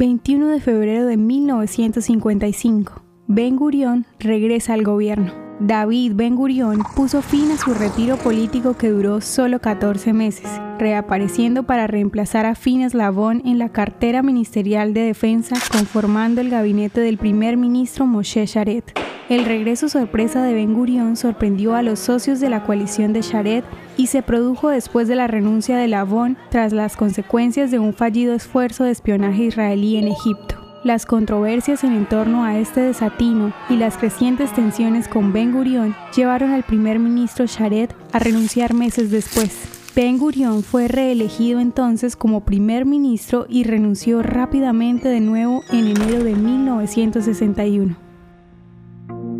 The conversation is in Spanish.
21 de febrero de 1955. Ben Gurión regresa al gobierno. David Ben Gurión puso fin a su retiro político que duró solo 14 meses, reapareciendo para reemplazar a Fines Lavón en la cartera ministerial de defensa, conformando el gabinete del primer ministro Moshe Sharet. El regreso sorpresa de Ben Gurión sorprendió a los socios de la coalición de Sharet y se produjo después de la renuncia de Lavón tras las consecuencias de un fallido esfuerzo de espionaje israelí en Egipto. Las controversias en torno a este desatino y las crecientes tensiones con Ben Gurión llevaron al primer ministro Sharet a renunciar meses después. Ben Gurión fue reelegido entonces como primer ministro y renunció rápidamente de nuevo en enero de 1961.